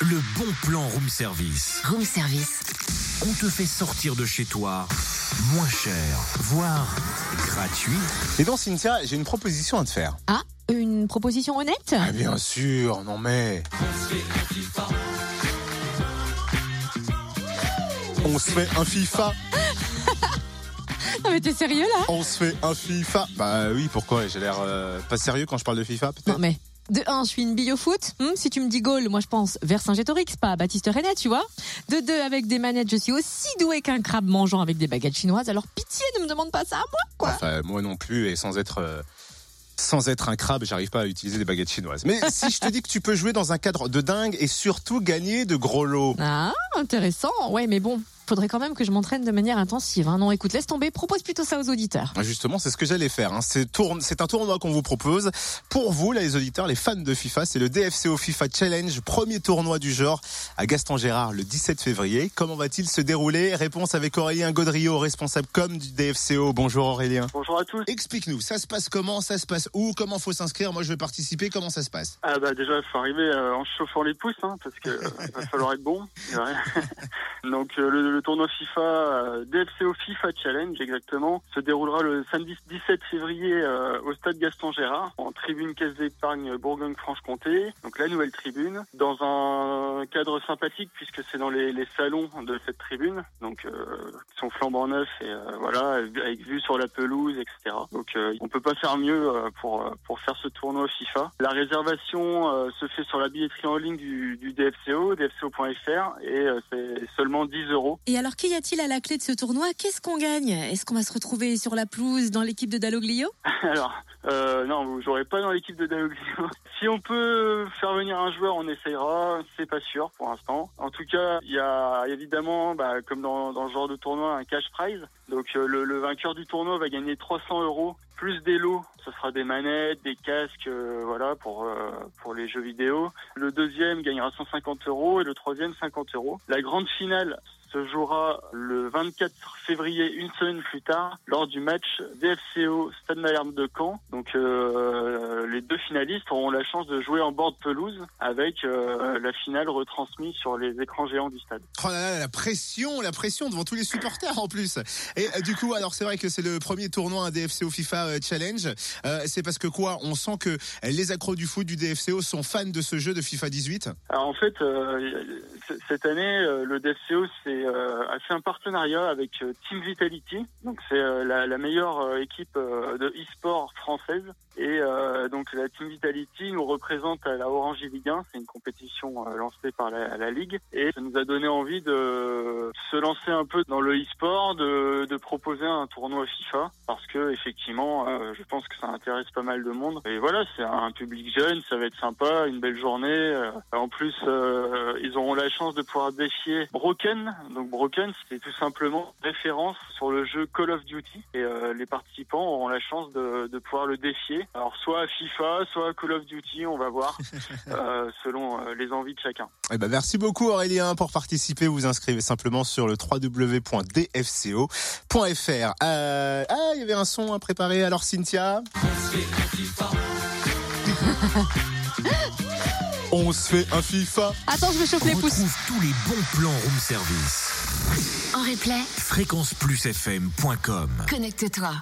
le bon plan room service. Room service. On te fait sortir de chez toi moins cher, voire gratuit. Et donc Cynthia, j'ai une proposition à te faire. Ah, une proposition honnête? Ah bien sûr, non mais... On se fait un FIFA, Ah mais t'es sérieux là? On se fait un FIFA. Bah oui, pourquoi? J'ai l'air euh, pas sérieux quand je parle de FIFA Non peut-être mais... De 1, je suis une bille au foot. Hmm, si tu me dis goal, moi je pense vers Saint-Gétorix, pas à Baptiste Renet, tu vois. De 2, avec des manettes, je suis aussi doué qu'un crabe mangeant avec des baguettes chinoises. Alors pitié, ne me demande pas ça à moi, quoi. Enfin, moi non plus, et sans être... euh, Sans être un crabe, j'arrive pas à utiliser des baguettes chinoises. Mais si je te dis que tu peux jouer dans un cadre de dingue et surtout gagner de gros lots. Ah, intéressant. Ouais, mais bon, faudrait quand même que je m'entraîne de manière intensive. Hein. Non, écoute, laisse tomber, propose plutôt ça aux auditeurs. Ah, Justement, c'est ce que j'allais faire. hein. C'est tourne- un tournoi qu'on vous propose. Pour vous, là, les auditeurs, les fans de FIFA, c'est le DFCO FIFA Challenge, premier tournoi du genre à Gaston Gérard le 17 février. Comment va-t-il se dérouler? Réponse avec Aurélien Godrio, responsable com du DFCO. Bonjour Aurélien. Bonjour à tous. Explique-nous, ça se passe comment? Ça se passe où? Comment faut s'inscrire? Moi, je veux participer. Comment ça se passe? Ah bah déjà, il faut arriver euh, en chauffant les pouces, hein, parce que euh, va falloir être bon. Donc euh, le, le tournoi FIFA, euh, DFCO FIFA Challenge exactement, se déroulera le samedi 17 février euh, au stade Gaston Gérard, en tribune Caisse d'épargne Bourgogne-Franche-Comté. Donc la nouvelle tribune, dans un cadre sympathique puisque c'est dans les, les salons de cette tribune, donc euh, qui sont flambant neufs et euh, voilà, avec vue sur la pelouse, etc. Donc euh, on peut pas faire mieux euh, pour pour faire ce tournoi FIFA. La réservation se fait sur la billetterie en ligne du, du DFCO, dfco.fr, et c'est seulement 10 euros. Et alors, qu'y a-t-il à la clé de ce tournoi? Qu'est-ce qu'on gagne? Est-ce qu'on va se retrouver sur la pelouse dans l'équipe de Dalloglio? Alors, euh, non, vous jouerez pas dans l'équipe de Dalloglio. Si on peut faire venir un joueur, on essayera. C'est pas sûr pour l'instant. En tout cas, il y a évidemment, bah, comme dans, dans ce genre de tournoi, un cash prize. Donc euh, le, le vainqueur du tournoi va gagner 300 euros plus des lots. Ce sera des manettes, des casques, euh, voilà, pour pour les jeux vidéo. Le deuxième gagnera 150 euros et le troisième 50 euros. La grande finale se jouera le 24 février, une semaine plus tard, lors du match DFCO Stade Malherbe de Caen. Donc euh, les deux finalistes auront la chance de jouer en bord de pelouse avec euh, la finale retransmise sur les écrans géants du stade. Oh là là, la pression, la pression devant tous les supporters en plus. Et euh, du coup, alors c'est vrai que c'est le premier tournoi un DFCO FIFA Challenge. C'est parce que quoi? On sent que les accros du foot du DFCO sont fans de ce jeu de FIFA 18. Alors en fait, cette année, le DFCO c'est euh, a fait un partenariat avec euh, Team Vitality. Donc c'est euh, la, meilleure équipe de e-sport française. Et donc la Team Vitality représente la Orange Ligue 1. C'est une compétition euh, lancée par la, Ligue. Et ça nous a donné envie de se lancer un peu dans le e-sport, de, proposer un tournoi FIFA. Parce que effectivement, euh, je pense que ça intéresse pas mal de monde. Et voilà, c'est un public jeune, ça va être sympa, une belle journée. Euh, En plus, ils auront la chance de pouvoir défier Broken. Donc Broken, c'est tout simplement référence sur le jeu Call of Duty. Et les participants auront la chance de, de pouvoir le défier. Alors soit à FIFA, soit à Call of Duty, on va voir, euh, selon euh, les envies de chacun. Eh ben, merci beaucoup Aurélien pour participer. Vous inscrivez simplement sur le www.dfco.fr. Euh, ah, il y avait un son à préparer. Alors Cynthia On se fait un FIFA. Attends, je me chauffe les pouces. Retrouve tous les bons plans room service. En replay, Fréquenceplusfm.com connecte-toi.